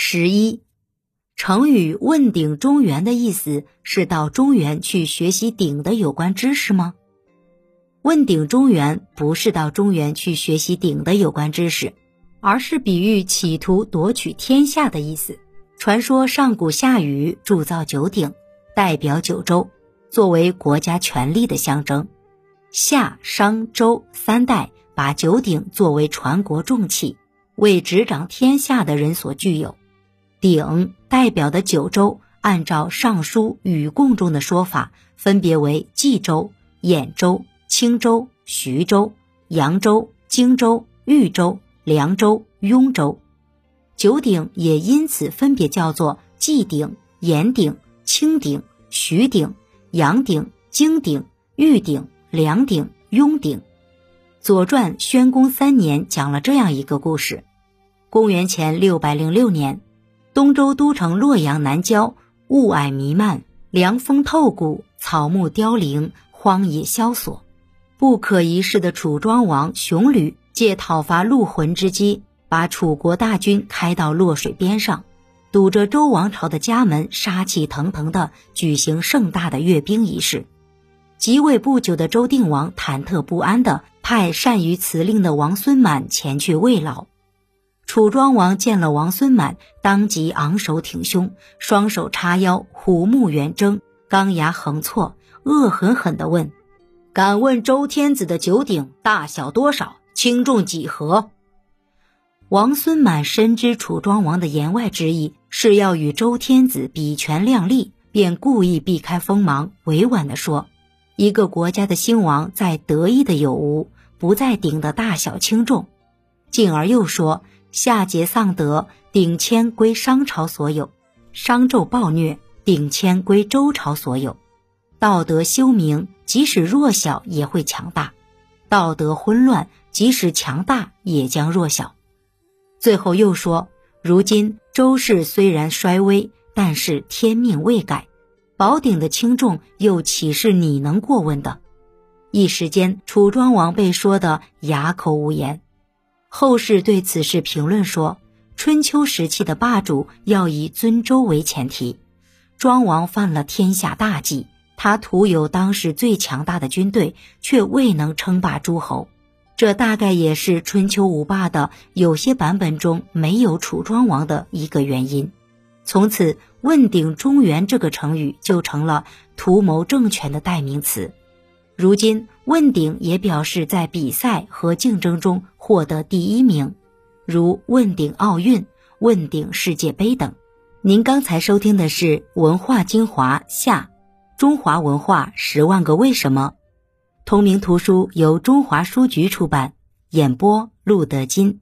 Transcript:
十一，成语“问鼎中原”的意思是到中原去学习鼎的有关知识吗？问鼎中原不是到中原去学习鼎的有关知识，而是比喻企图夺取天下的意思。传说上古夏禹铸造九鼎，代表九州，作为国家权力的象征。夏、商、周三代把九鼎作为传国重器，为执掌天下的人所具有。鼎代表的九州，按照《尚书·禹贡》中的说法，分别为冀州、兖州、青州、徐州、扬州、荆州、豫州、凉州、雍州。九鼎也因此分别叫做冀鼎、兖鼎、青鼎、徐鼎、阳鼎、荆鼎、豫鼎、梁鼎、雍鼎。《左传》宣公三年讲了这样一个故事：公元前六百零六年。东周都城洛阳南郊，雾霭弥漫，凉风透骨，草木凋零，荒野萧索。不可一世的楚庄王熊吕借讨伐陆浑之机，把楚国大军开到洛水边上，堵着周王朝的家门，杀气腾腾地举行盛大的阅兵仪式。即位不久的周定王忐忑不安地派善于辞令的王孙满前去慰劳。楚庄王见了王孙满，当即昂首挺胸，双手叉腰，虎目圆睁，钢牙横错，恶狠狠地问：“敢问周天子的九鼎大小多少，轻重几何？”王孙满深知楚庄王的言外之意是要与周天子比权量力，便故意避开锋芒，委婉地说：“一个国家的兴亡在得意的有无，不在鼎的大小轻重。”进而又说。夏桀丧德，鼎迁归商朝所有；商纣暴虐，鼎迁归周朝所有。道德修明，即使弱小也会强大；道德混乱，即使强大也将弱小。最后又说：如今周氏虽然衰微，但是天命未改，宝鼎的轻重又岂是你能过问的？一时间，楚庄王被说得哑口无言。后世对此事评论说：“春秋时期的霸主要以尊周为前提。庄王犯了天下大忌，他徒有当时最强大的军队，却未能称霸诸侯。这大概也是春秋五霸的有些版本中没有楚庄王的一个原因。从此，‘问鼎中原’这个成语就成了图谋政权的代名词。”如今，问鼎也表示在比赛和竞争中获得第一名，如问鼎奥运、问鼎世界杯等。您刚才收听的是文化精华下中华文化十万个为什么，同名图书由中华书局出版，演播陆德金。